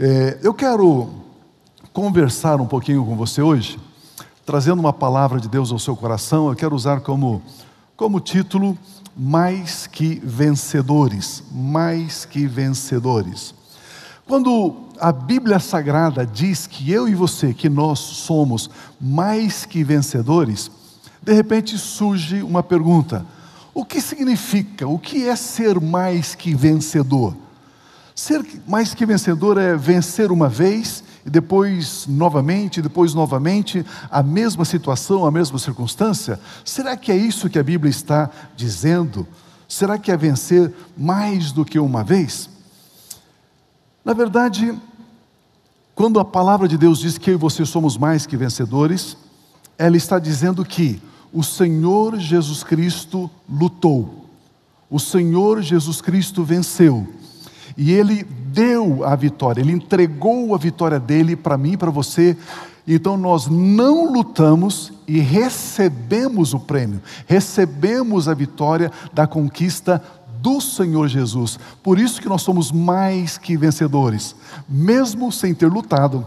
É, eu quero conversar um pouquinho com você hoje, trazendo uma palavra de Deus ao seu coração. Eu quero usar como, como título Mais que Vencedores. Mais que Vencedores. Quando a Bíblia Sagrada diz que eu e você, que nós somos mais que vencedores, de repente surge uma pergunta: o que significa? O que é ser mais que vencedor? Ser mais que vencedor é vencer uma vez e depois novamente, depois novamente, a mesma situação, a mesma circunstância? Será que é isso que a Bíblia está dizendo? Será que é vencer mais do que uma vez? Na verdade, quando a palavra de Deus diz que eu e você somos mais que vencedores, ela está dizendo que o Senhor Jesus Cristo lutou, o Senhor Jesus Cristo venceu, e Ele deu a vitória, Ele entregou a vitória dele para mim e para você. Então nós não lutamos e recebemos o prêmio, recebemos a vitória da conquista do Senhor Jesus. Por isso que nós somos mais que vencedores, mesmo sem ter lutado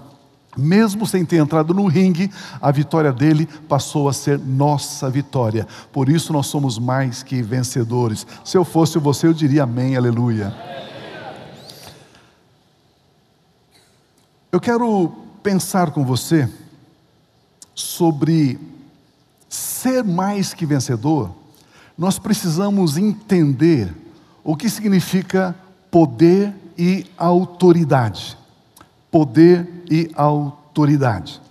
mesmo sem ter entrado no ringue, a vitória dele passou a ser nossa vitória. Por isso nós somos mais que vencedores. Se eu fosse você, eu diria amém, aleluia. Eu quero pensar com você sobre ser mais que vencedor. Nós precisamos entender o que significa poder e autoridade poder e autoridade.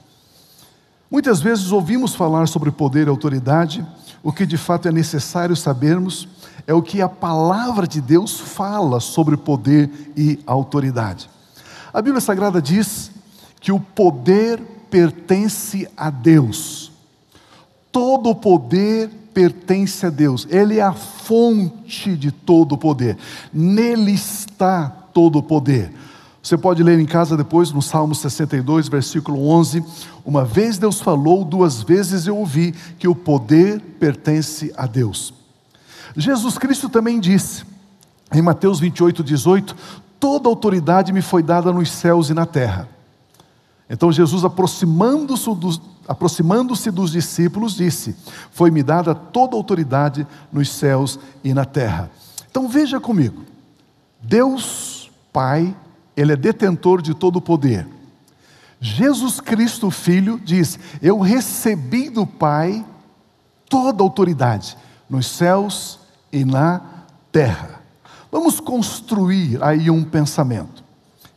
Muitas vezes ouvimos falar sobre poder e autoridade, o que de fato é necessário sabermos é o que a palavra de Deus fala sobre poder e autoridade. A Bíblia Sagrada diz que o poder pertence a Deus. Todo o poder pertence a Deus. Ele é a fonte de todo o poder. Nele está todo o poder. Você pode ler em casa depois no Salmo 62, versículo 11. Uma vez Deus falou, duas vezes eu ouvi que o poder pertence a Deus. Jesus Cristo também disse, em Mateus 28, 18: Toda autoridade me foi dada nos céus e na terra. Então Jesus, aproximando-se dos, aproximando dos discípulos, disse: Foi-me dada toda autoridade nos céus e na terra. Então veja comigo, Deus Pai ele é detentor de todo o poder. Jesus Cristo, Filho, diz: Eu recebi do Pai toda autoridade nos céus e na terra. Vamos construir aí um pensamento.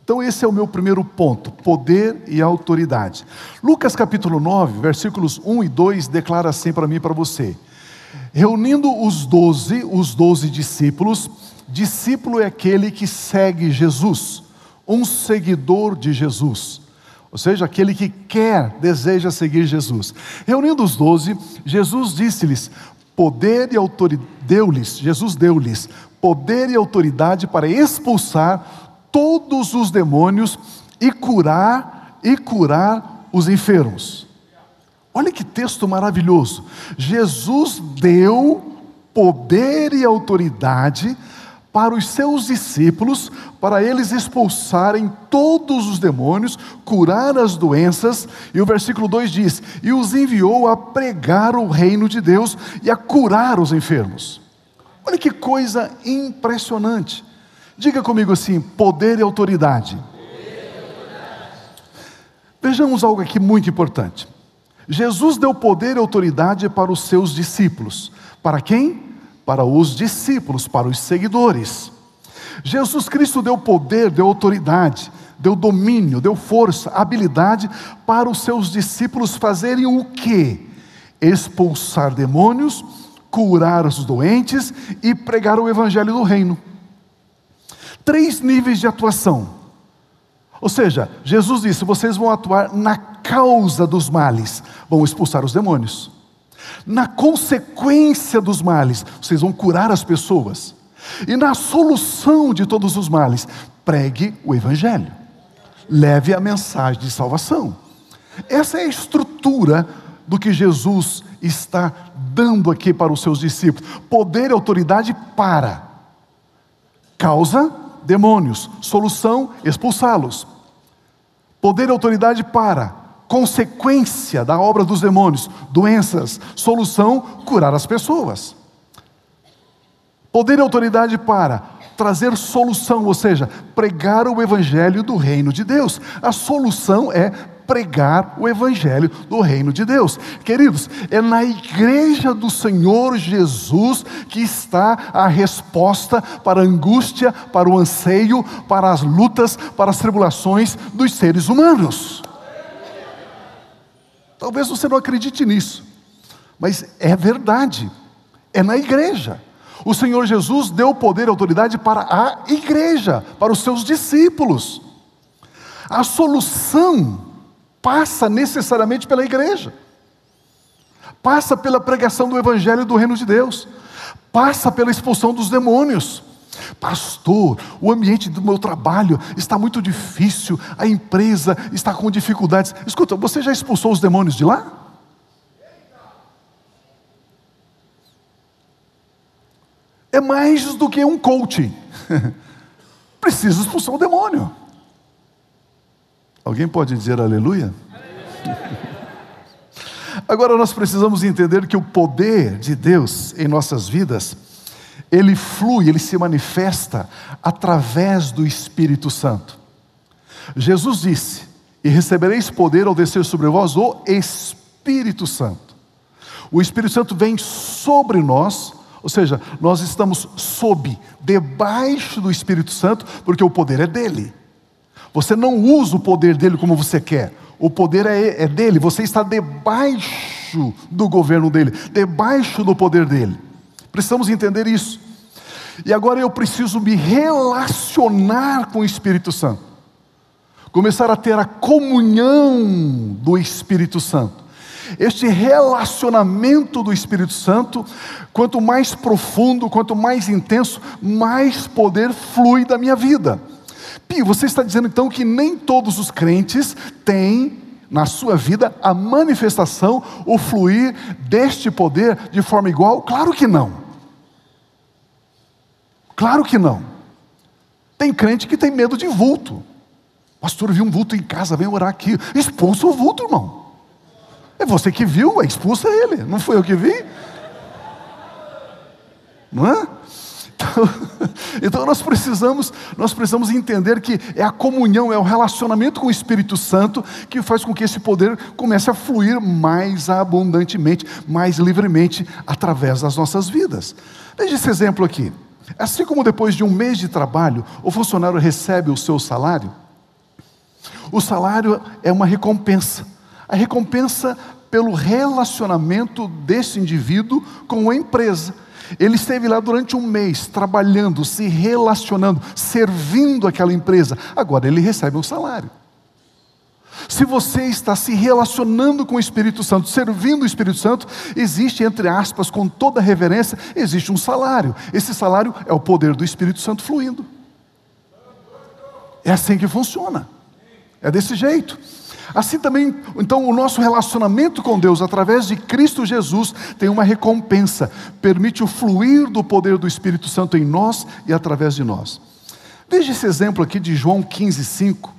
Então, esse é o meu primeiro ponto: poder e autoridade. Lucas capítulo 9, versículos 1 e 2 declara assim para mim e para você: Reunindo os doze, os doze discípulos, discípulo é aquele que segue Jesus um seguidor de Jesus, ou seja, aquele que quer, deseja seguir Jesus. Reunindo os doze, Jesus disse-lhes: poder e autoridade, deu-lhes, Jesus deu-lhes poder e autoridade para expulsar todos os demônios e curar e curar os enfermos. Olha que texto maravilhoso. Jesus deu poder e autoridade para os seus discípulos, para eles expulsarem todos os demônios, curar as doenças, e o versículo 2 diz: E os enviou a pregar o reino de Deus e a curar os enfermos. Olha que coisa impressionante. Diga comigo assim: poder e autoridade. Vejamos algo aqui muito importante. Jesus deu poder e autoridade para os seus discípulos. Para quem? para os discípulos, para os seguidores. Jesus Cristo deu poder, deu autoridade, deu domínio, deu força, habilidade para os seus discípulos fazerem o quê? Expulsar demônios, curar os doentes e pregar o evangelho do reino. Três níveis de atuação. Ou seja, Jesus disse: vocês vão atuar na causa dos males, vão expulsar os demônios na consequência dos males, vocês vão curar as pessoas. E na solução de todos os males, pregue o Evangelho. Leve a mensagem de salvação. Essa é a estrutura do que Jesus está dando aqui para os seus discípulos: poder e autoridade para. Causa, demônios, solução, expulsá-los. Poder e autoridade para. Consequência da obra dos demônios, doenças, solução, curar as pessoas. Poder e autoridade para. Trazer solução, ou seja, pregar o evangelho do reino de Deus. A solução é pregar o evangelho do reino de Deus. Queridos, é na igreja do Senhor Jesus que está a resposta para a angústia, para o anseio, para as lutas, para as tribulações dos seres humanos. Talvez você não acredite nisso, mas é verdade. É na igreja. O Senhor Jesus deu poder e autoridade para a igreja, para os seus discípulos. A solução passa necessariamente pela igreja, passa pela pregação do Evangelho do Reino de Deus, passa pela expulsão dos demônios. Pastor, o ambiente do meu trabalho está muito difícil, a empresa está com dificuldades. Escuta, você já expulsou os demônios de lá? é mais do que um coaching. Precisa expulsar o demônio. Alguém pode dizer aleluia? Agora nós precisamos entender que o poder de Deus em nossas vidas, ele flui, ele se manifesta através do Espírito Santo. Jesus disse: E recebereis poder ao descer sobre vós o Espírito Santo. O Espírito Santo vem sobre nós ou seja, nós estamos sob, debaixo do Espírito Santo, porque o poder é dele. Você não usa o poder dele como você quer. O poder é, é dele, você está debaixo do governo dele, debaixo do poder dele. Precisamos entender isso. E agora eu preciso me relacionar com o Espírito Santo, começar a ter a comunhão do Espírito Santo. Este relacionamento do Espírito Santo, quanto mais profundo, quanto mais intenso, mais poder flui da minha vida. Pio, você está dizendo então que nem todos os crentes têm na sua vida a manifestação, o fluir deste poder de forma igual? Claro que não. Claro que não. Tem crente que tem medo de vulto. Pastor, viu um vulto em casa, vem orar aqui. Expulsa o vulto, irmão. É você que viu, expulsa ele, não foi eu que vi. Não é? Então, então, nós precisamos, nós precisamos entender que é a comunhão, é o relacionamento com o Espírito Santo que faz com que esse poder comece a fluir mais abundantemente, mais livremente através das nossas vidas. Veja esse exemplo aqui. Assim como depois de um mês de trabalho, o funcionário recebe o seu salário, o salário é uma recompensa. A recompensa pelo relacionamento desse indivíduo com a empresa. Ele esteve lá durante um mês, trabalhando, se relacionando, servindo aquela empresa. Agora ele recebe um salário. Se você está se relacionando com o Espírito Santo, servindo o Espírito Santo, existe, entre aspas, com toda reverência, existe um salário. Esse salário é o poder do Espírito Santo fluindo. É assim que funciona. É desse jeito. Assim também, então, o nosso relacionamento com Deus através de Cristo Jesus tem uma recompensa, permite o fluir do poder do Espírito Santo em nós e através de nós. Veja esse exemplo aqui de João 15, 5.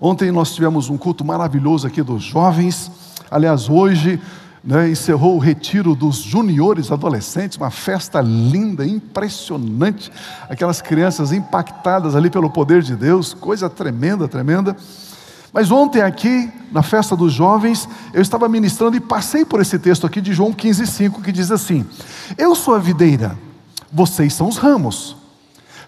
Ontem nós tivemos um culto maravilhoso aqui dos jovens. Aliás, hoje né, encerrou o retiro dos juniores adolescentes, uma festa linda, impressionante. Aquelas crianças impactadas ali pelo poder de Deus, coisa tremenda, tremenda. Mas ontem aqui, na festa dos jovens, eu estava ministrando e passei por esse texto aqui de João 15,5, que diz assim: Eu sou a videira, vocês são os ramos.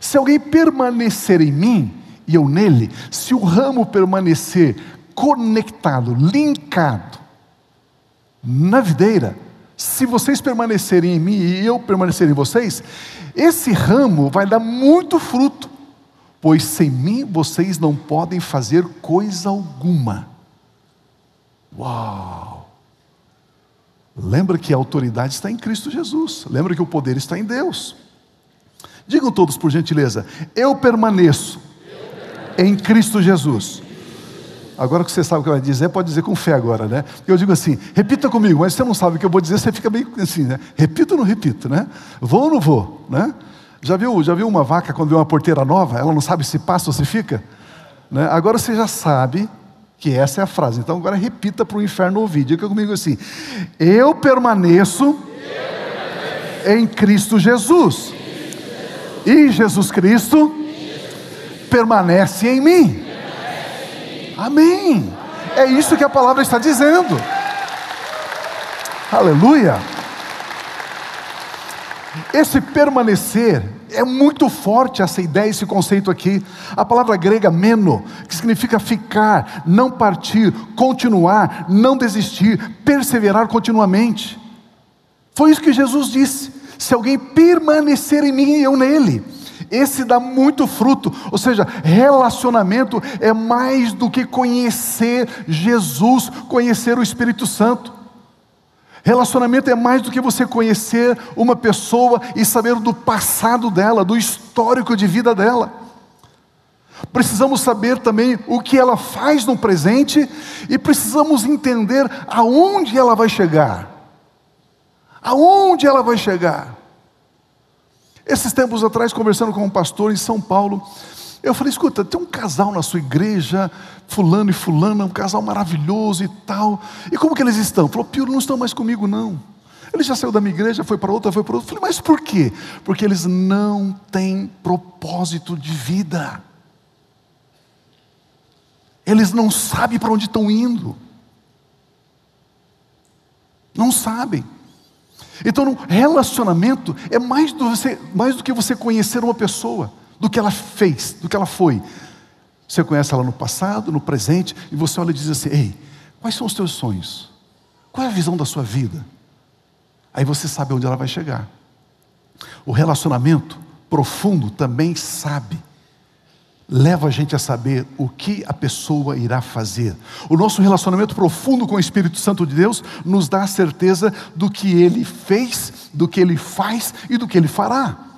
Se alguém permanecer em mim e eu nele, se o ramo permanecer conectado, linkado na videira, se vocês permanecerem em mim e eu permanecer em vocês, esse ramo vai dar muito fruto pois sem mim vocês não podem fazer coisa alguma. Uau! Lembra que a autoridade está em Cristo Jesus, lembra que o poder está em Deus. Digam todos, por gentileza, eu permaneço, em Cristo Jesus. Agora que você sabe o que vai dizer, pode dizer com fé agora, né? Eu digo assim, repita comigo, mas você não sabe o que eu vou dizer, você fica meio assim, né? Repito ou não repito, né? Vou ou não vou, né? Já viu, já viu uma vaca quando vê uma porteira nova? Ela não sabe se passa ou se fica? Né? Agora você já sabe Que essa é a frase. Então agora repita para o inferno ouvir. Diga comigo assim: Eu permaneço em Cristo Jesus. E Jesus Cristo permanece em mim. Amém. É isso que a palavra está dizendo. Aleluia. Esse permanecer é muito forte essa ideia, esse conceito aqui. A palavra grega meno, que significa ficar, não partir, continuar, não desistir, perseverar continuamente. Foi isso que Jesus disse. Se alguém permanecer em mim e eu nele, esse dá muito fruto. Ou seja, relacionamento é mais do que conhecer Jesus, conhecer o Espírito Santo. Relacionamento é mais do que você conhecer uma pessoa e saber do passado dela, do histórico de vida dela. Precisamos saber também o que ela faz no presente e precisamos entender aonde ela vai chegar. Aonde ela vai chegar? Esses tempos atrás, conversando com um pastor em São Paulo, eu falei: escuta, tem um casal na sua igreja, Fulano e Fulana, um casal maravilhoso e tal. E como que eles estão? Falou: Pio, não estão mais comigo, não. Ele já saiu da minha igreja, foi para outra, foi para outra. Falei: mas por quê? Porque eles não têm propósito de vida. Eles não sabem para onde estão indo. Não sabem. Então, relacionamento é mais do, você, mais do que você conhecer uma pessoa, do que ela fez, do que ela foi. Você conhece ela no passado, no presente, e você olha e diz assim: Ei, quais são os teus sonhos? Qual é a visão da sua vida? Aí você sabe onde ela vai chegar. O relacionamento profundo também sabe leva a gente a saber o que a pessoa irá fazer. O nosso relacionamento profundo com o Espírito Santo de Deus nos dá a certeza do que ele fez, do que ele faz e do que ele fará.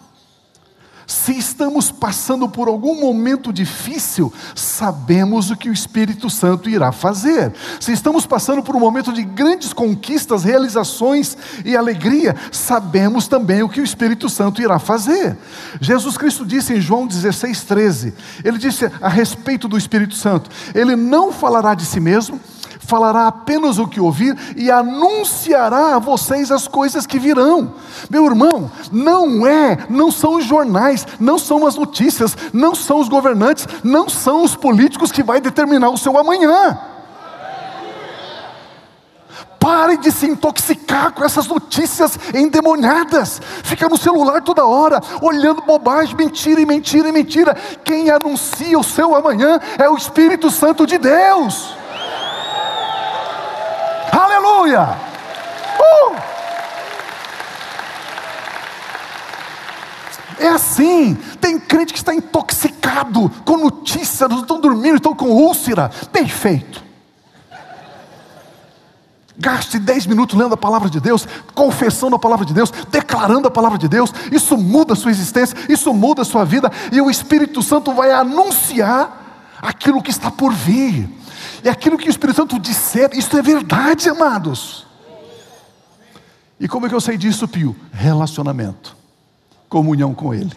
Se estamos passando por algum momento difícil, sabemos o que o Espírito Santo irá fazer. Se estamos passando por um momento de grandes conquistas, realizações e alegria, sabemos também o que o Espírito Santo irá fazer. Jesus Cristo disse em João 16, 13: Ele disse a respeito do Espírito Santo: Ele não falará de si mesmo falará apenas o que ouvir e anunciará a vocês as coisas que virão. Meu irmão, não é, não são os jornais, não são as notícias, não são os governantes, não são os políticos que vai determinar o seu amanhã. Pare de se intoxicar com essas notícias endemoniadas. Fica no celular toda hora, olhando bobagem, mentira e mentira e mentira. Quem anuncia o seu amanhã é o Espírito Santo de Deus. Aleluia! Uh! É assim, tem crente que está intoxicado com notícias, não estão dormindo, estão com úlcera. Perfeito. Gaste 10 minutos lendo a palavra de Deus, confessando a palavra de Deus, declarando a palavra de Deus. Isso muda a sua existência, isso muda a sua vida, e o Espírito Santo vai anunciar aquilo que está por vir. E aquilo que o Espírito Santo disser, isso é verdade, amados. E como é que eu sei disso, Pio? Relacionamento, comunhão com Ele,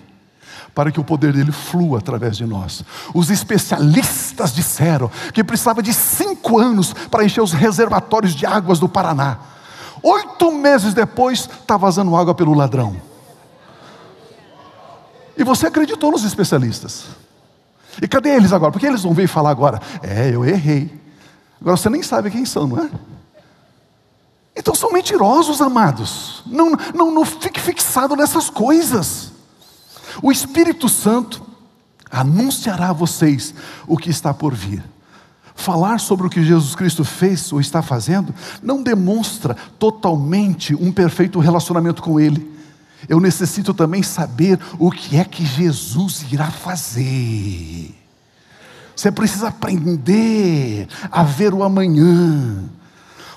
para que o poder dele flua através de nós. Os especialistas disseram que precisava de cinco anos para encher os reservatórios de águas do Paraná. Oito meses depois, está vazando água pelo ladrão. E você acreditou nos especialistas. E cadê eles agora? Porque eles vão vir falar agora, é, eu errei. Agora você nem sabe quem são, não é? Então são mentirosos, amados. Não, não, não fique fixado nessas coisas. O Espírito Santo anunciará a vocês o que está por vir. Falar sobre o que Jesus Cristo fez ou está fazendo não demonstra totalmente um perfeito relacionamento com Ele. Eu necessito também saber o que é que Jesus irá fazer. Você precisa aprender a ver o amanhã.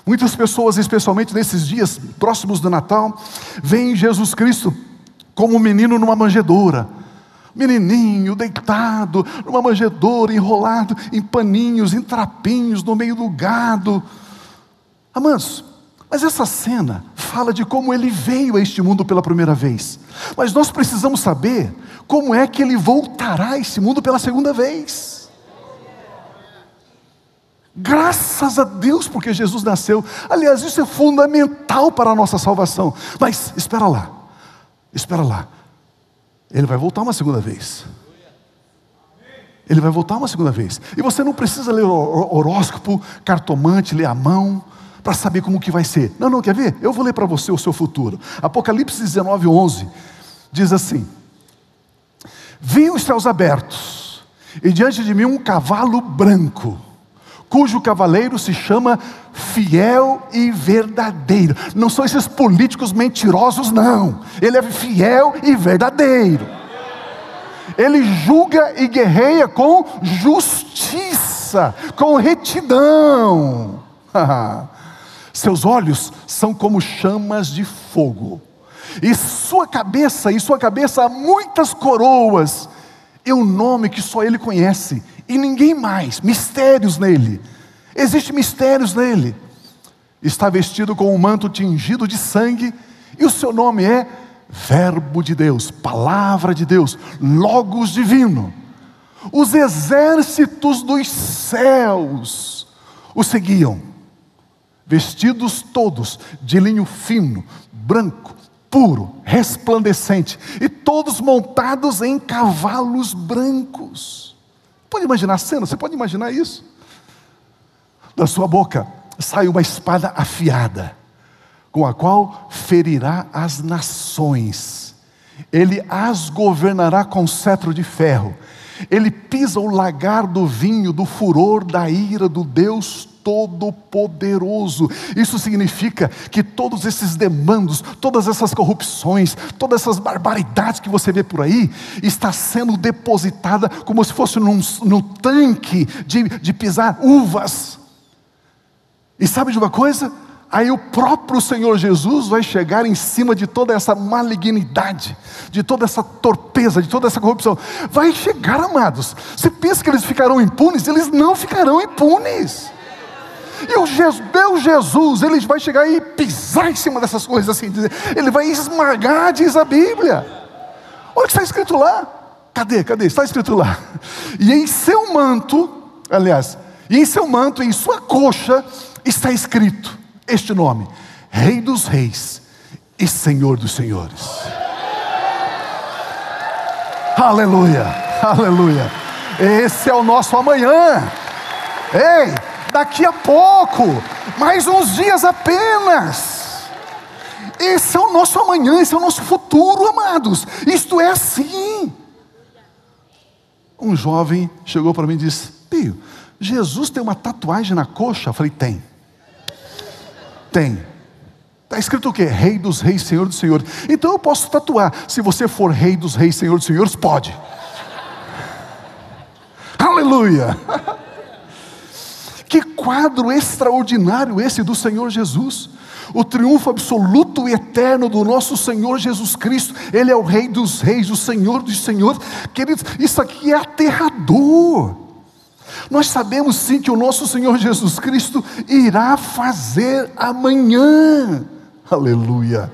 Muitas pessoas, especialmente nesses dias próximos do Natal, veem Jesus Cristo como um menino numa manjedoura. Menininho deitado numa manjedoura, enrolado em paninhos, em trapinhos, no meio do gado. Amados, mas essa cena fala de como ele veio a este mundo pela primeira vez. Mas nós precisamos saber como é que ele voltará a este mundo pela segunda vez. Graças a Deus porque Jesus nasceu. Aliás, isso é fundamental para a nossa salvação. Mas espera lá, espera lá. Ele vai voltar uma segunda vez. Ele vai voltar uma segunda vez. E você não precisa ler horóscopo, cartomante, ler a mão para saber como que vai ser. Não, não, quer ver? Eu vou ler para você o seu futuro. Apocalipse 19, 11 diz assim: Vi os céus abertos, e diante de mim um cavalo branco, cujo cavaleiro se chama Fiel e Verdadeiro. Não são esses políticos mentirosos, não. Ele é fiel e verdadeiro. Ele julga e guerreia com justiça, com retidão. Seus olhos são como chamas de fogo, e sua cabeça, e sua cabeça há muitas coroas, e um nome que só ele conhece, e ninguém mais, mistérios nele. Existem mistérios nele. Está vestido com um manto tingido de sangue, e o seu nome é Verbo de Deus, Palavra de Deus, Logos Divino. Os exércitos dos céus o seguiam vestidos todos de linho fino, branco, puro, resplandecente, e todos montados em cavalos brancos. Pode imaginar a cena? Você pode imaginar isso? Da sua boca sai uma espada afiada, com a qual ferirá as nações. Ele as governará com cetro de ferro. Ele pisa o lagar do vinho do furor da ira do Deus Todo-Poderoso. Isso significa que todos esses demandos, todas essas corrupções, todas essas barbaridades que você vê por aí, está sendo depositada como se fosse num, num tanque de, de pisar uvas. E sabe de uma coisa? Aí o próprio Senhor Jesus vai chegar em cima de toda essa malignidade, de toda essa torpeza, de toda essa corrupção. Vai chegar, amados. Você pensa que eles ficarão impunes? Eles não ficarão impunes. E o meu Jesus, ele vai chegar e pisar em cima dessas coisas assim, ele vai esmagar, diz a Bíblia. Olha o que está escrito lá. Cadê? Cadê? Está escrito lá. E em seu manto, aliás, e em seu manto, em sua coxa, está escrito este nome: Rei dos Reis e Senhor dos Senhores. Aleluia, aleluia. Esse é o nosso amanhã. Ei, daqui a pouco, mais uns dias apenas. Esse é o nosso amanhã, esse é o nosso futuro, amados. Isto é assim. Um jovem chegou para mim e disse: Pio, Jesus tem uma tatuagem na coxa? Eu falei: Tem. Tem. Está escrito o quê? Rei dos reis, Senhor dos senhores. Então eu posso tatuar. Se você for rei dos reis, Senhor dos senhores, pode. Aleluia. Que quadro extraordinário esse do Senhor Jesus. O triunfo absoluto e eterno do nosso Senhor Jesus Cristo. Ele é o Rei dos Reis, o Senhor dos Senhores. Queridos, isso aqui é aterrador. Nós sabemos sim que o nosso Senhor Jesus Cristo irá fazer amanhã. Aleluia.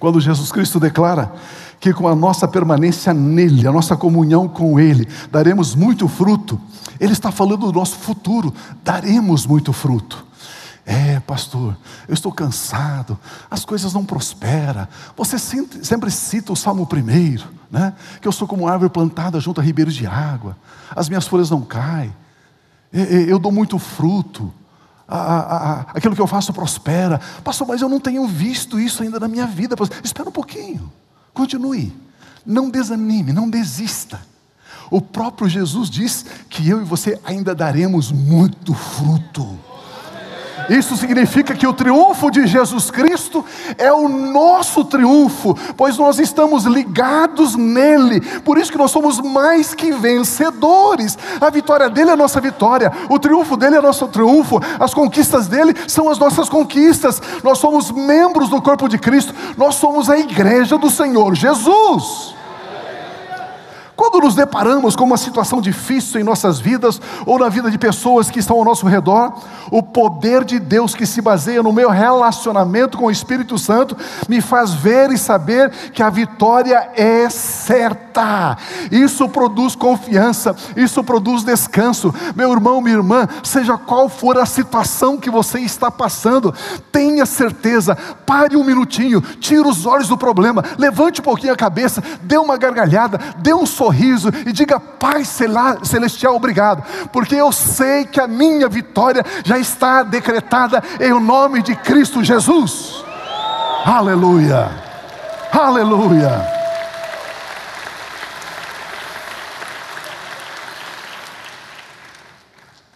Quando Jesus Cristo declara que com a nossa permanência nele, a nossa comunhão com ele, daremos muito fruto. Ele está falando do nosso futuro, daremos muito fruto. É, pastor, eu estou cansado, as coisas não prosperam. Você sempre cita o Salmo primeiro, né? Que eu sou como árvore plantada junto a ribeiros de água, as minhas folhas não caem, eu dou muito fruto, aquilo que eu faço prospera. Pastor, mas eu não tenho visto isso ainda na minha vida. Espera um pouquinho. Continue. Não desanime, não desista. O próprio Jesus diz que eu e você ainda daremos muito fruto. Isso significa que o triunfo de Jesus Cristo é o nosso triunfo, pois nós estamos ligados nele. Por isso que nós somos mais que vencedores. A vitória dele é a nossa vitória, o triunfo dele é nosso triunfo, as conquistas dele são as nossas conquistas. Nós somos membros do corpo de Cristo, nós somos a igreja do Senhor Jesus. Quando nos deparamos com uma situação difícil em nossas vidas ou na vida de pessoas que estão ao nosso redor, o poder de Deus que se baseia no meu relacionamento com o Espírito Santo me faz ver e saber que a vitória é certa. Isso produz confiança, isso produz descanso. Meu irmão, minha irmã, seja qual for a situação que você está passando, tenha certeza, pare um minutinho, tire os olhos do problema, levante um pouquinho a cabeça, dê uma gargalhada, dê um sorriso e diga: Pai Celestial, obrigado, porque eu sei que a minha vitória já está decretada em nome de Cristo Jesus. Aleluia, aleluia.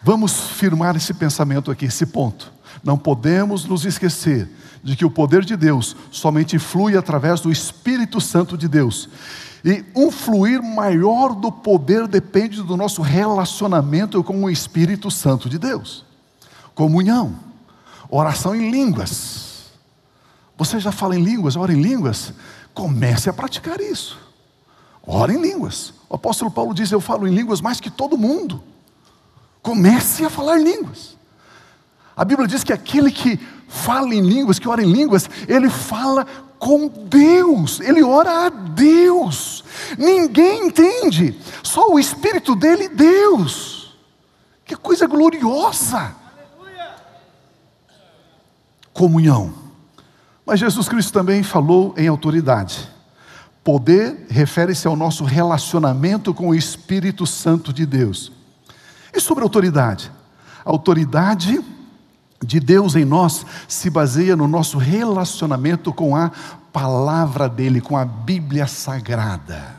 Vamos firmar esse pensamento aqui, esse ponto. Não podemos nos esquecer de que o poder de Deus somente flui através do Espírito Santo de Deus. E um fluir maior do poder depende do nosso relacionamento com o Espírito Santo de Deus. Comunhão, oração em línguas. Você já fala em línguas, ora em línguas? Comece a praticar isso. Ora em línguas. O apóstolo Paulo diz: Eu falo em línguas mais que todo mundo. Comece a falar línguas. A Bíblia diz que aquele que fala em línguas, que ora em línguas, ele fala com Deus, ele ora a Deus. Ninguém entende, só o Espírito dele, Deus. Que coisa gloriosa! Comunhão. Mas Jesus Cristo também falou em autoridade. Poder refere-se ao nosso relacionamento com o Espírito Santo de Deus. E sobre autoridade? Autoridade de Deus em nós se baseia no nosso relacionamento com a palavra dele, com a Bíblia Sagrada.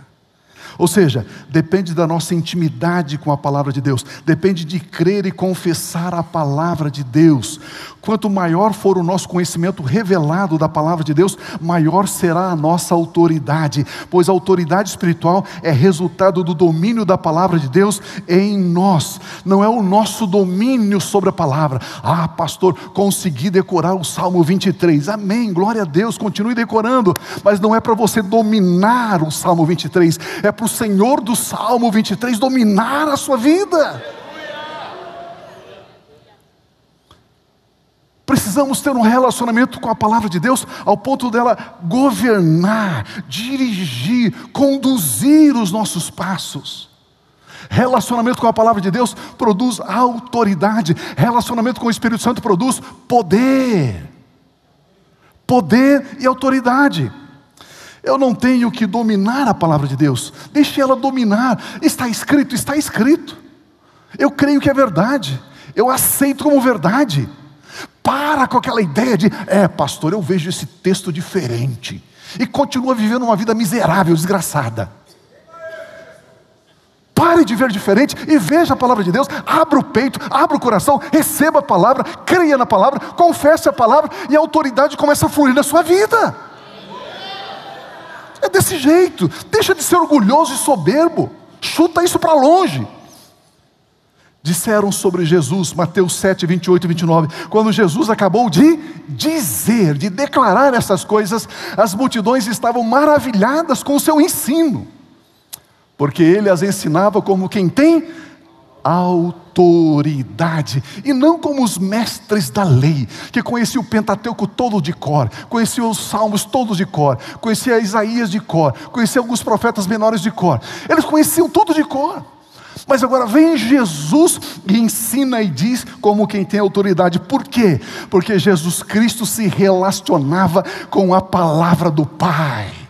Ou seja, depende da nossa intimidade com a palavra de Deus, depende de crer e confessar a palavra de Deus. Quanto maior for o nosso conhecimento revelado da palavra de Deus, maior será a nossa autoridade, pois a autoridade espiritual é resultado do domínio da palavra de Deus em nós, não é o nosso domínio sobre a palavra. Ah, pastor, consegui decorar o Salmo 23. Amém, glória a Deus, continue decorando, mas não é para você dominar o Salmo 23, é para o Senhor do Salmo 23 dominar a sua vida. Precisamos ter um relacionamento com a palavra de Deus ao ponto dela governar, dirigir, conduzir os nossos passos. Relacionamento com a palavra de Deus produz autoridade, relacionamento com o Espírito Santo produz poder. Poder e autoridade. Eu não tenho que dominar a palavra de Deus, deixe ela dominar. Está escrito, está escrito. Eu creio que é verdade, eu aceito como verdade. Para com aquela ideia de, é, pastor, eu vejo esse texto diferente. E continua vivendo uma vida miserável, desgraçada. Pare de ver diferente e veja a palavra de Deus. Abra o peito, abra o coração, receba a palavra, creia na palavra, confesse a palavra e a autoridade começa a fluir na sua vida. É desse jeito. Deixa de ser orgulhoso e soberbo. Chuta isso para longe. Disseram sobre Jesus, Mateus 7, 28 e 29. Quando Jesus acabou de dizer, de declarar essas coisas, as multidões estavam maravilhadas com o seu ensino, porque ele as ensinava como quem tem autoridade, e não como os mestres da lei, que conheciam o Pentateuco todo de cor, conheciam os salmos todos de cor, conheciam Isaías de cor, conheciam alguns profetas menores de cor, eles conheciam tudo de cor. Mas agora vem Jesus e ensina e diz como quem tem autoridade. Por quê? Porque Jesus Cristo se relacionava com a palavra do Pai.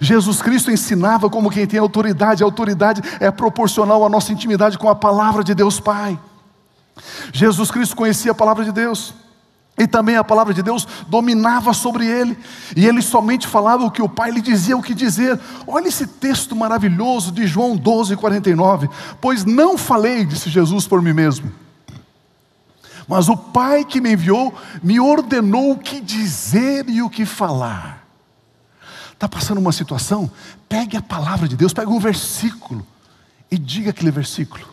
Jesus Cristo ensinava como quem tem autoridade, a autoridade é proporcional à nossa intimidade com a palavra de Deus Pai. Jesus Cristo conhecia a palavra de Deus. E também a palavra de Deus dominava sobre ele, e ele somente falava o que o Pai lhe dizia o que dizer. Olha esse texto maravilhoso de João 12, 49. Pois não falei, disse Jesus por mim mesmo, mas o Pai que me enviou me ordenou o que dizer e o que falar. Está passando uma situação? Pegue a palavra de Deus, pegue um versículo e diga aquele versículo.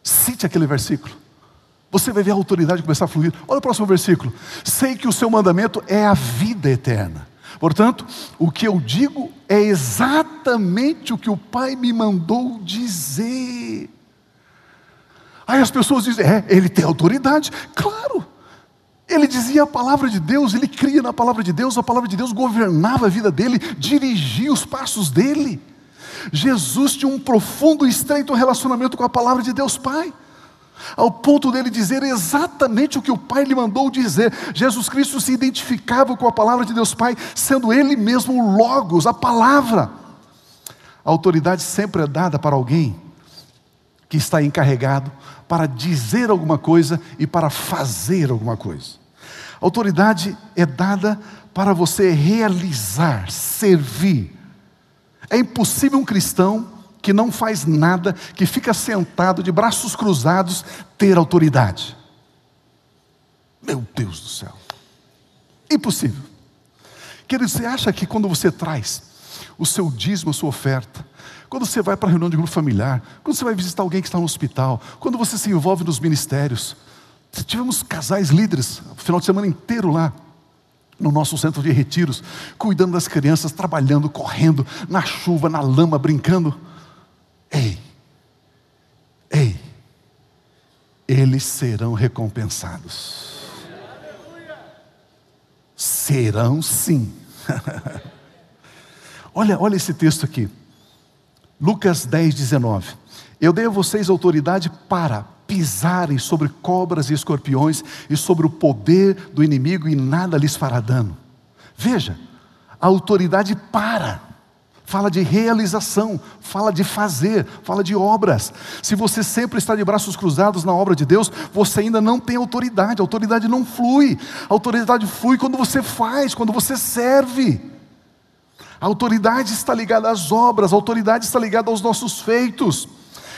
Cite aquele versículo. Você vai ver a autoridade começar a fluir. Olha o próximo versículo. Sei que o seu mandamento é a vida eterna. Portanto, o que eu digo é exatamente o que o Pai me mandou dizer. Aí as pessoas dizem: é, ele tem autoridade. Claro, ele dizia a palavra de Deus, ele cria na palavra de Deus, a palavra de Deus governava a vida dele, dirigia os passos dele. Jesus tinha um profundo e estreito relacionamento com a palavra de Deus Pai ao ponto dele dizer exatamente o que o Pai lhe mandou dizer. Jesus Cristo se identificava com a palavra de Deus Pai, sendo ele mesmo o Logos, a palavra. A autoridade sempre é dada para alguém que está encarregado para dizer alguma coisa e para fazer alguma coisa. A autoridade é dada para você realizar, servir. É impossível um cristão que não faz nada, que fica sentado de braços cruzados, ter autoridade. Meu Deus do céu. Impossível. Querido, você acha que quando você traz o seu dízimo, a sua oferta, quando você vai para a reunião de grupo familiar, quando você vai visitar alguém que está no hospital, quando você se envolve nos ministérios, tivemos casais líderes, o final de semana inteiro lá, no nosso centro de retiros, cuidando das crianças, trabalhando, correndo, na chuva, na lama, brincando. Ei, ei, eles serão recompensados. Serão sim. olha, olha esse texto aqui. Lucas 10, 19. Eu dei a vocês autoridade para pisarem sobre cobras e escorpiões e sobre o poder do inimigo e nada lhes fará dano. Veja, a autoridade para fala de realização, fala de fazer, fala de obras. Se você sempre está de braços cruzados na obra de Deus, você ainda não tem autoridade, a autoridade não flui. A autoridade flui quando você faz, quando você serve. A autoridade está ligada às obras, a autoridade está ligada aos nossos feitos.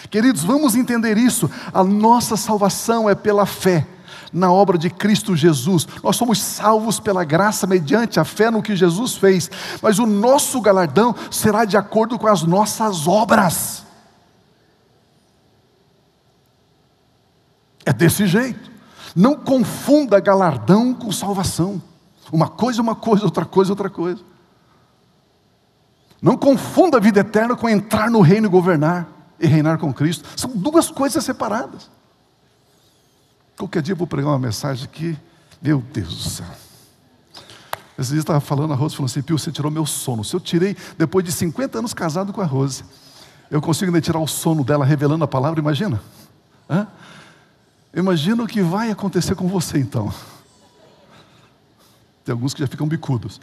Queridos, vamos entender isso. A nossa salvação é pela fé na obra de Cristo Jesus. Nós somos salvos pela graça mediante a fé no que Jesus fez, mas o nosso galardão será de acordo com as nossas obras. É desse jeito. Não confunda galardão com salvação. Uma coisa é uma coisa, outra coisa é outra coisa. Não confunda a vida eterna com entrar no reino e governar e reinar com Cristo. São duas coisas separadas. Qualquer dia eu vou pregar uma mensagem aqui, meu Deus do céu. Esses dias estava falando, a Rose falou assim: Pio, você tirou meu sono. Se eu tirei, depois de 50 anos casado com a Rose, eu consigo ainda tirar o sono dela revelando a palavra, imagina? Hã? Imagina o que vai acontecer com você então. Tem alguns que já ficam bicudos.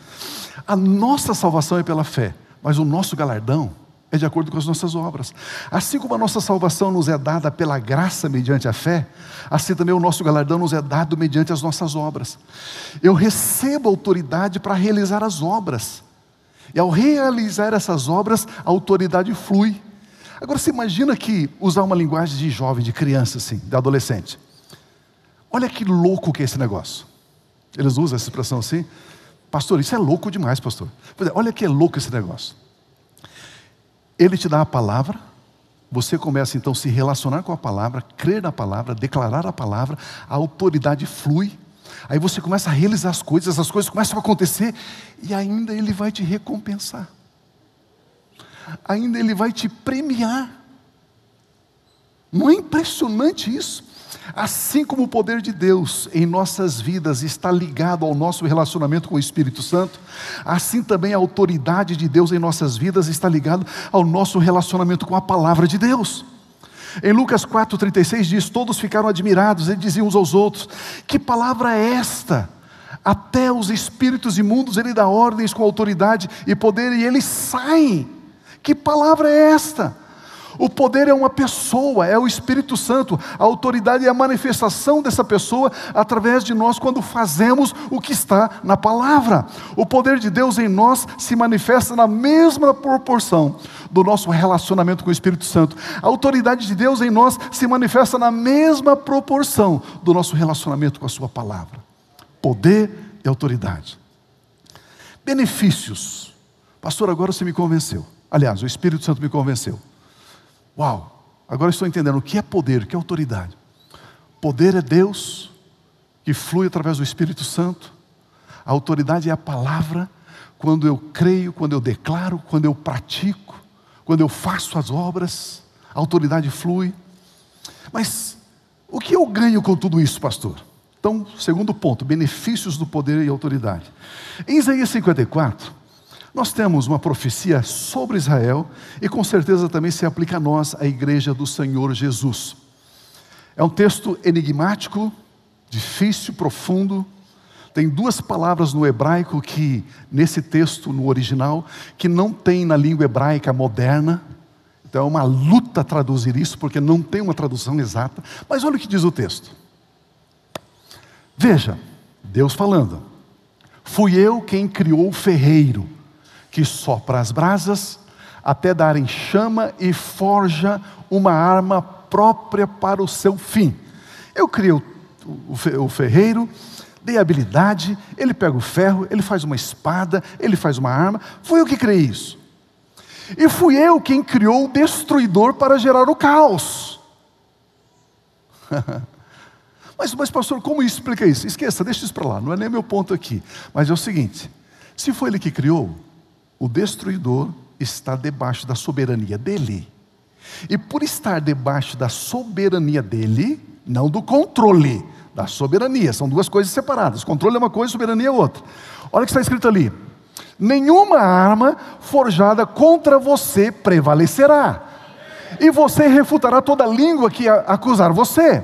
A nossa salvação é pela fé, mas o nosso galardão é de acordo com as nossas obras. Assim como a nossa salvação nos é dada pela graça mediante a fé, assim também o nosso galardão nos é dado mediante as nossas obras. Eu recebo autoridade para realizar as obras. E ao realizar essas obras, a autoridade flui. Agora você imagina que usar uma linguagem de jovem, de criança assim, de adolescente. Olha que louco que é esse negócio. Eles usam essa expressão assim. Pastor, isso é louco demais, pastor. É, olha que é louco esse negócio. Ele te dá a palavra, você começa então a se relacionar com a palavra, crer na palavra, declarar a palavra, a autoridade flui, aí você começa a realizar as coisas, as coisas começam a acontecer, e ainda Ele vai te recompensar, ainda Ele vai te premiar. Não é impressionante isso? Assim como o poder de Deus em nossas vidas está ligado ao nosso relacionamento com o Espírito Santo, assim também a autoridade de Deus em nossas vidas está ligado ao nosso relacionamento com a palavra de Deus. Em Lucas 4,36 diz: Todos ficaram admirados e diziam uns aos outros: Que palavra é esta? Até os espíritos imundos ele dá ordens com autoridade e poder e eles saem. Que palavra é esta? O poder é uma pessoa, é o Espírito Santo. A autoridade é a manifestação dessa pessoa através de nós quando fazemos o que está na palavra. O poder de Deus em nós se manifesta na mesma proporção do nosso relacionamento com o Espírito Santo. A autoridade de Deus em nós se manifesta na mesma proporção do nosso relacionamento com a Sua palavra. Poder e autoridade. Benefícios. Pastor, agora você me convenceu. Aliás, o Espírito Santo me convenceu. Uau, agora estou entendendo o que é poder, o que é autoridade. Poder é Deus que flui através do Espírito Santo. A autoridade é a palavra. quando eu creio, quando eu declaro, quando eu pratico, quando eu faço as obras, a autoridade flui. Mas o que eu ganho com tudo isso, pastor? Então, segundo ponto, benefícios do poder e autoridade. Em Isaías 54, nós temos uma profecia sobre Israel e com certeza também se aplica a nós, a igreja do Senhor Jesus. É um texto enigmático, difícil, profundo. Tem duas palavras no hebraico que, nesse texto, no original, que não tem na língua hebraica moderna. Então é uma luta traduzir isso, porque não tem uma tradução exata. Mas olha o que diz o texto. Veja, Deus falando: Fui eu quem criou o ferreiro, que sopra as brasas até darem chama e forja uma arma própria para o seu fim. Eu criei o ferreiro, dei habilidade, ele pega o ferro, ele faz uma espada, ele faz uma arma. Fui eu que criei isso. E fui eu quem criou o destruidor para gerar o caos. Mas, mas, pastor, como explica isso? Esqueça, deixa isso para lá, não é nem meu ponto aqui. Mas é o seguinte: se foi ele que criou, o destruidor está debaixo da soberania dele. E por estar debaixo da soberania dele, não do controle, da soberania, são duas coisas separadas. Controle é uma coisa, soberania é outra. Olha o que está escrito ali: nenhuma arma forjada contra você prevalecerá, e você refutará toda língua que acusar você.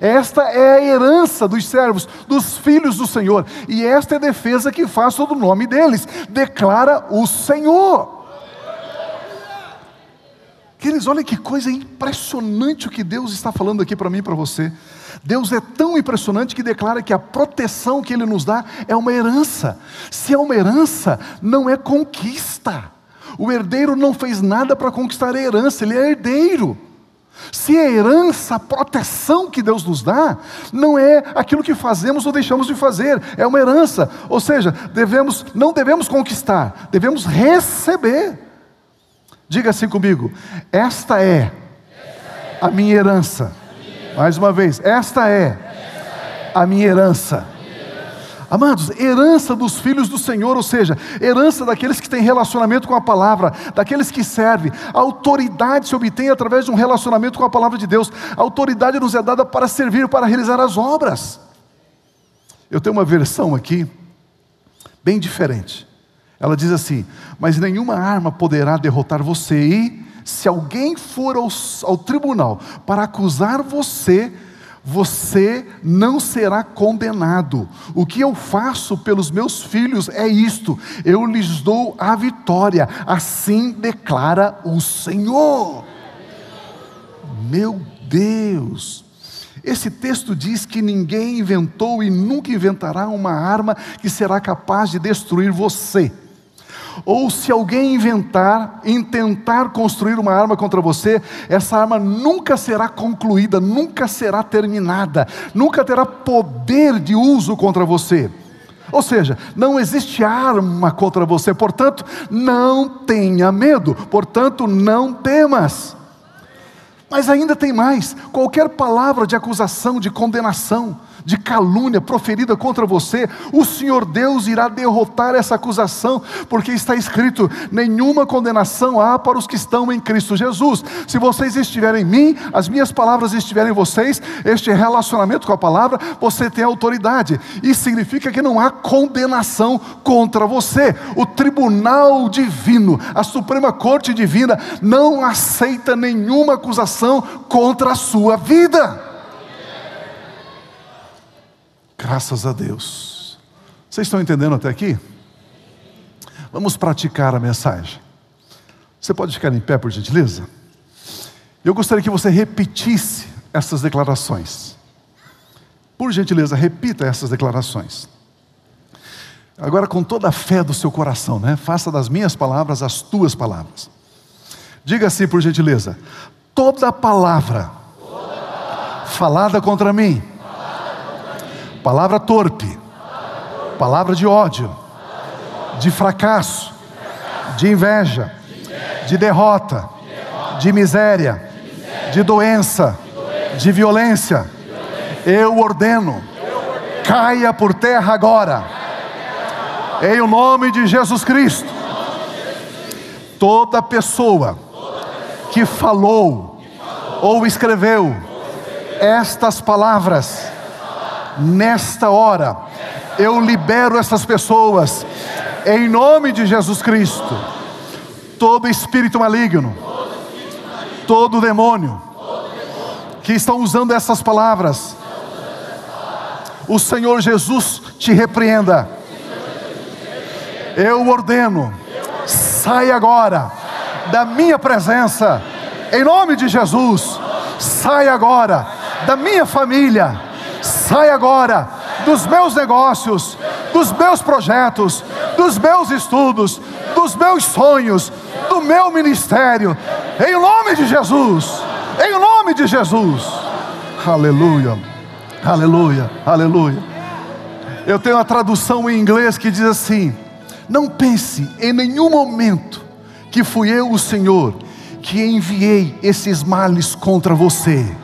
Esta é a herança dos servos, dos filhos do Senhor, e esta é a defesa que faço do nome deles, declara o Senhor. Queridos, olha que coisa impressionante o que Deus está falando aqui para mim e para você. Deus é tão impressionante que declara que a proteção que Ele nos dá é uma herança. Se é uma herança, não é conquista. O herdeiro não fez nada para conquistar a herança, ele é herdeiro. Se é herança, a proteção que Deus nos dá, não é aquilo que fazemos ou deixamos de fazer, é uma herança. Ou seja, devemos, não devemos conquistar, devemos receber. Diga assim comigo: esta é a minha herança. Mais uma vez, esta é a minha herança. Amados, herança dos filhos do Senhor, ou seja, herança daqueles que têm relacionamento com a palavra, daqueles que servem. A autoridade se obtém através de um relacionamento com a palavra de Deus. A autoridade nos é dada para servir, para realizar as obras. Eu tenho uma versão aqui, bem diferente. Ela diz assim: Mas nenhuma arma poderá derrotar você, e se alguém for ao, ao tribunal para acusar você, você não será condenado. O que eu faço pelos meus filhos é isto: eu lhes dou a vitória, assim declara o Senhor. Meu Deus! Esse texto diz que ninguém inventou e nunca inventará uma arma que será capaz de destruir você. Ou se alguém inventar, intentar construir uma arma contra você, essa arma nunca será concluída, nunca será terminada, nunca terá poder de uso contra você. Ou seja, não existe arma contra você, portanto, não tenha medo, portanto, não temas. Mas ainda tem mais: qualquer palavra de acusação, de condenação, de calúnia proferida contra você, o Senhor Deus irá derrotar essa acusação, porque está escrito: nenhuma condenação há para os que estão em Cristo Jesus. Se vocês estiverem em mim, as minhas palavras estiverem em vocês, este relacionamento com a palavra, você tem autoridade. Isso significa que não há condenação contra você. O tribunal divino, a Suprema Corte Divina, não aceita nenhuma acusação contra a sua vida. Graças a Deus. Vocês estão entendendo até aqui? Vamos praticar a mensagem. Você pode ficar em pé, por gentileza? Eu gostaria que você repetisse essas declarações. Por gentileza, repita essas declarações. Agora, com toda a fé do seu coração, né? Faça das minhas palavras as tuas palavras. Diga assim, por gentileza: toda palavra, toda palavra. falada contra mim Palavra torpe, palavra de ódio, de fracasso, de inveja, de derrota, de miséria, de doença, de violência. Eu ordeno, caia por terra agora, Em o nome de Jesus Cristo. Toda pessoa que falou ou escreveu estas palavras nesta hora, eu libero essas pessoas em nome de Jesus Cristo. Todo espírito maligno, todo demônio que estão usando essas palavras, o Senhor Jesus te repreenda. Eu ordeno, sai agora da minha presença, em nome de Jesus, sai agora da minha família, sai agora dos meus negócios, dos meus projetos, dos meus estudos, dos meus sonhos, do meu ministério, em nome de Jesus, em nome de Jesus. Aleluia, aleluia, aleluia. Eu tenho a tradução em inglês que diz assim: Não pense em nenhum momento que fui eu, o Senhor, que enviei esses males contra você.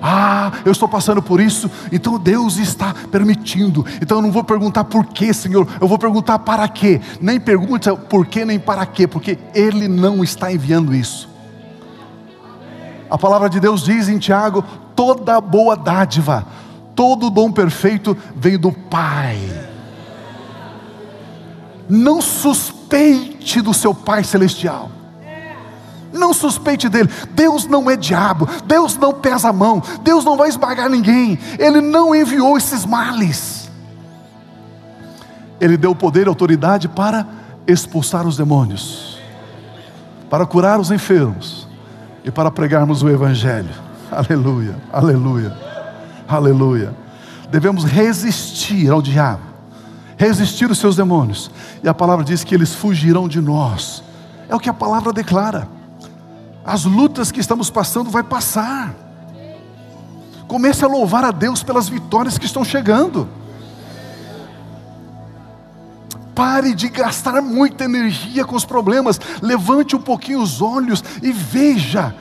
Ah, eu estou passando por isso, então Deus está permitindo. Então eu não vou perguntar por quê, Senhor, eu vou perguntar para quê. Nem pergunta por quê, nem para quê, porque Ele não está enviando isso. A palavra de Deus diz em Tiago: toda boa dádiva, todo dom perfeito vem do Pai. Não suspeite do seu Pai Celestial. Não suspeite dele. Deus não é diabo. Deus não pesa a mão. Deus não vai esmagar ninguém. Ele não enviou esses males. Ele deu poder e autoridade para expulsar os demônios, para curar os enfermos e para pregarmos o Evangelho. Aleluia, aleluia, aleluia. Devemos resistir ao diabo, resistir os seus demônios. E a palavra diz que eles fugirão de nós. É o que a palavra declara. As lutas que estamos passando vai passar. Comece a louvar a Deus pelas vitórias que estão chegando. Pare de gastar muita energia com os problemas. Levante um pouquinho os olhos e veja.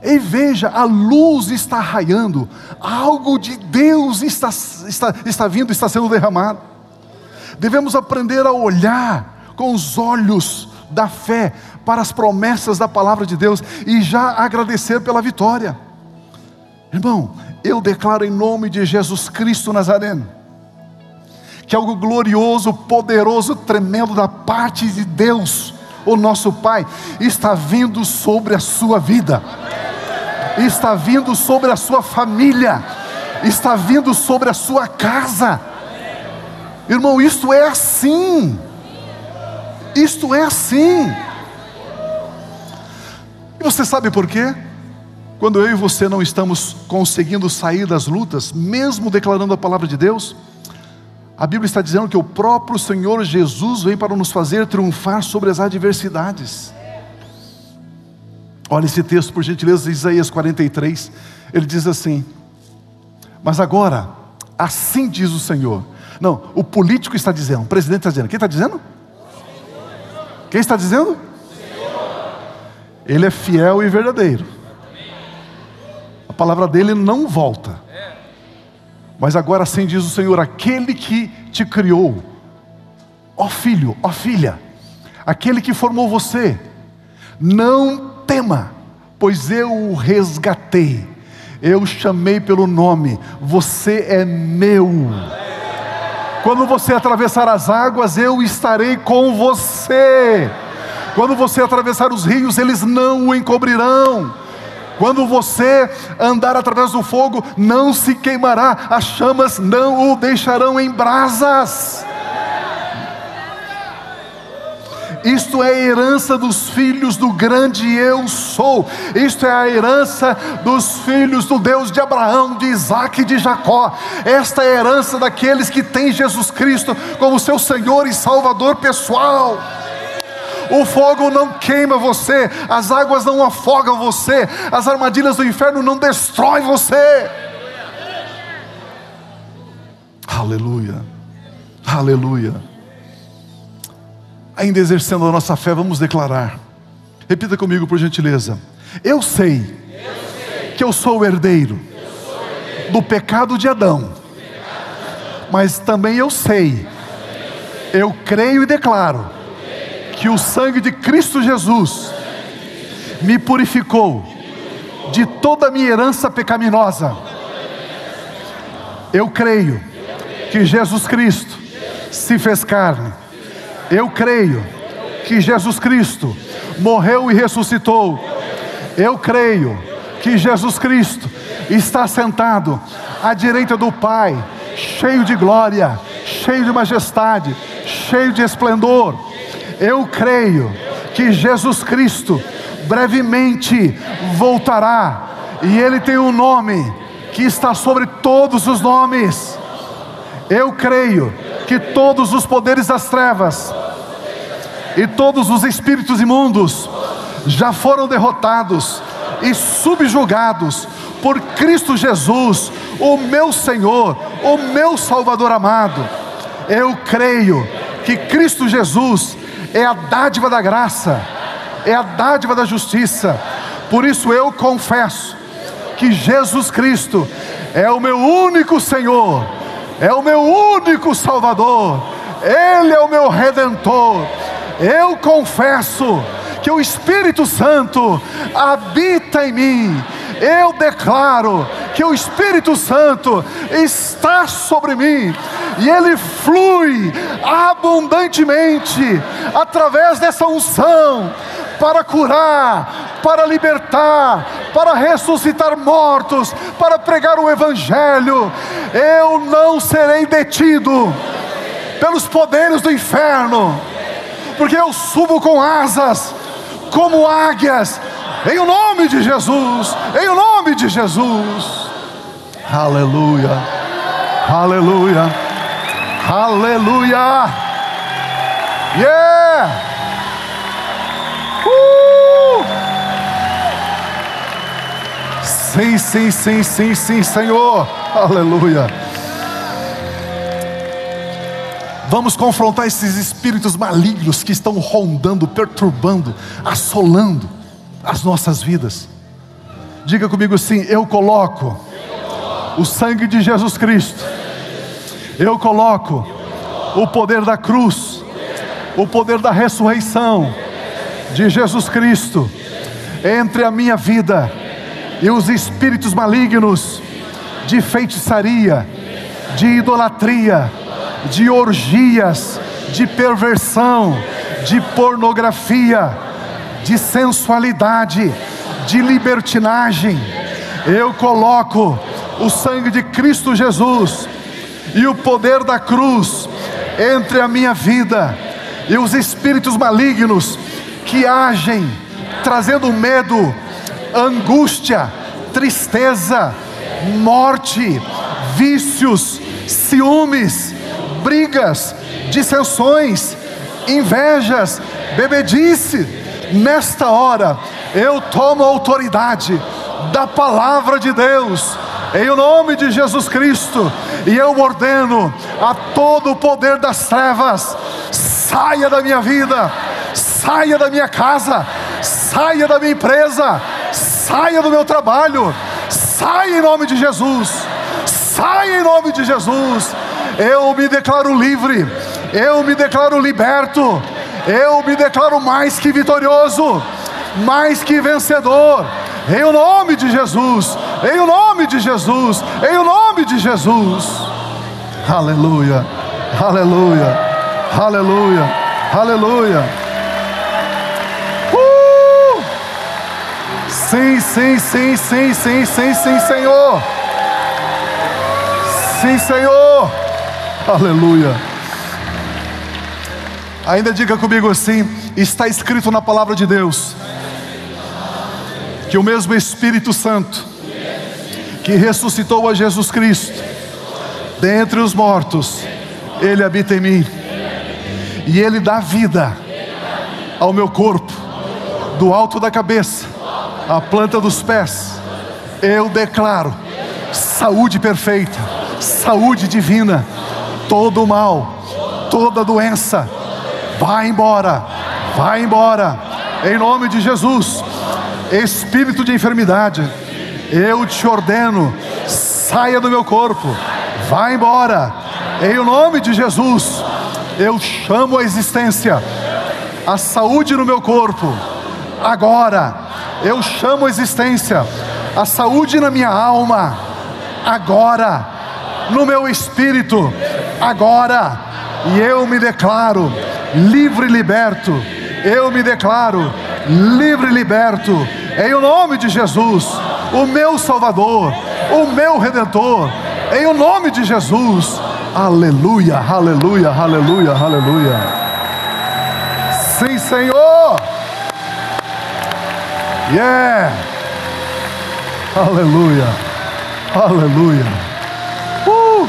E veja, a luz está raiando. Algo de Deus está, está, está vindo, está sendo derramado. Devemos aprender a olhar com os olhos da fé para as promessas da palavra de Deus e já agradecer pela vitória. Irmão, eu declaro em nome de Jesus Cristo Nazareno, que algo glorioso, poderoso, tremendo da parte de Deus, o nosso Pai, está vindo sobre a sua vida, está vindo sobre a sua família, está vindo sobre a sua casa. Irmão, isto é assim. Isto é assim. Você sabe por quê? Quando eu e você não estamos conseguindo sair das lutas, mesmo declarando a palavra de Deus, a Bíblia está dizendo que o próprio Senhor Jesus vem para nos fazer triunfar sobre as adversidades. Olha esse texto, por gentileza, Isaías 43. Ele diz assim: Mas agora, assim diz o Senhor. Não, o político está dizendo, o presidente está dizendo. Quem está dizendo? Quem está dizendo? Ele é fiel e verdadeiro. A palavra dele não volta. Mas agora assim diz o Senhor: aquele que te criou, ó filho, ó filha, aquele que formou você, não tema, pois eu o resgatei, eu chamei pelo nome, você é meu. Quando você atravessar as águas, eu estarei com você. Quando você atravessar os rios, eles não o encobrirão. Quando você andar através do fogo, não se queimará, as chamas não o deixarão em brasas. Isto é a herança dos filhos do grande eu sou. Isto é a herança dos filhos do Deus de Abraão, de Isaac e de Jacó. Esta é a herança daqueles que têm Jesus Cristo como seu Senhor e Salvador pessoal. O fogo não queima você, as águas não afogam você, as armadilhas do inferno não destroem você. Aleluia, aleluia. Ainda exercendo a nossa fé, vamos declarar. Repita comigo, por gentileza. Eu sei, eu sei. que eu sou o herdeiro, sou herdeiro. do pecado de Adão, mas também eu sei, eu creio e declaro que o sangue de Cristo Jesus me purificou de toda a minha herança pecaminosa. Eu creio que Jesus Cristo se fez carne. Eu creio que Jesus Cristo morreu e ressuscitou. Eu creio que Jesus Cristo está sentado à direita do Pai, cheio de glória, cheio de majestade, cheio de esplendor. Eu creio que Jesus Cristo brevemente voltará e ele tem um nome que está sobre todos os nomes. Eu creio que todos os poderes das trevas e todos os espíritos imundos já foram derrotados e subjugados por Cristo Jesus, o meu Senhor, o meu Salvador amado. Eu creio que Cristo Jesus é a dádiva da graça, é a dádiva da justiça. Por isso eu confesso que Jesus Cristo é o meu único Senhor, é o meu único Salvador, Ele é o meu redentor. Eu confesso que o Espírito Santo habita em mim. Eu declaro que o Espírito Santo está sobre mim e ele flui abundantemente através dessa unção para curar, para libertar, para ressuscitar mortos, para pregar o Evangelho. Eu não serei detido pelos poderes do inferno, porque eu subo com asas como águias, em o nome de Jesus, em o nome de Jesus. Aleluia, aleluia, aleluia. Yeah! Uh! Sim, sim, sim, sim, sim, Senhor. Aleluia. Vamos confrontar esses espíritos malignos que estão rondando, perturbando, assolando as nossas vidas. Diga comigo assim: eu coloco o sangue de Jesus Cristo, eu coloco o poder da cruz, o poder da ressurreição de Jesus Cristo entre a minha vida e os espíritos malignos de feitiçaria, de idolatria, de orgias, de perversão, de pornografia, de sensualidade, de libertinagem. Eu coloco o sangue de Cristo Jesus e o poder da cruz entre a minha vida e os espíritos malignos que agem trazendo medo, angústia, tristeza, morte, vícios, ciúmes, brigas, dissensões, invejas, bebedice. Nesta hora, eu tomo autoridade da palavra de Deus, em nome de Jesus Cristo, e eu ordeno a todo o poder das trevas: saia da minha vida, saia da minha casa, saia da minha empresa, saia do meu trabalho, saia em nome de Jesus, saia em nome de Jesus. Eu me declaro livre, eu me declaro liberto, eu me declaro mais que vitorioso, mais que vencedor, em o nome de Jesus, em o nome de Jesus, em o nome de Jesus. Aleluia, aleluia, aleluia, aleluia. Uh! Sim, sim, sim, sim, sim, sim, sim, Senhor. Sim, Senhor. Aleluia. Ainda diga comigo assim: está escrito na palavra de Deus que o mesmo Espírito Santo que ressuscitou a Jesus Cristo dentre os mortos, ele habita em mim e ele dá vida ao meu corpo, do alto da cabeça à planta dos pés. Eu declaro saúde perfeita, saúde divina todo mal, toda doença, vai embora, vai embora, em nome de Jesus. Espírito de enfermidade, eu te ordeno, saia do meu corpo, vá embora, Em nome de Jesus, eu chamo a existência, a saúde no meu corpo. Agora, eu chamo a existência, a saúde na minha alma. Agora, no meu espírito. Agora, e eu me declaro livre e liberto. Eu me declaro livre e liberto. Em o nome de Jesus, o meu Salvador, o meu Redentor. Em o nome de Jesus. Aleluia, aleluia, aleluia, aleluia. Sim, Senhor. Yeah. Aleluia. Aleluia. Uh.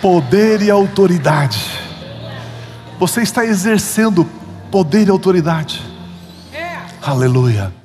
Poder e autoridade. Você está exercendo poder e autoridade. Aleluia.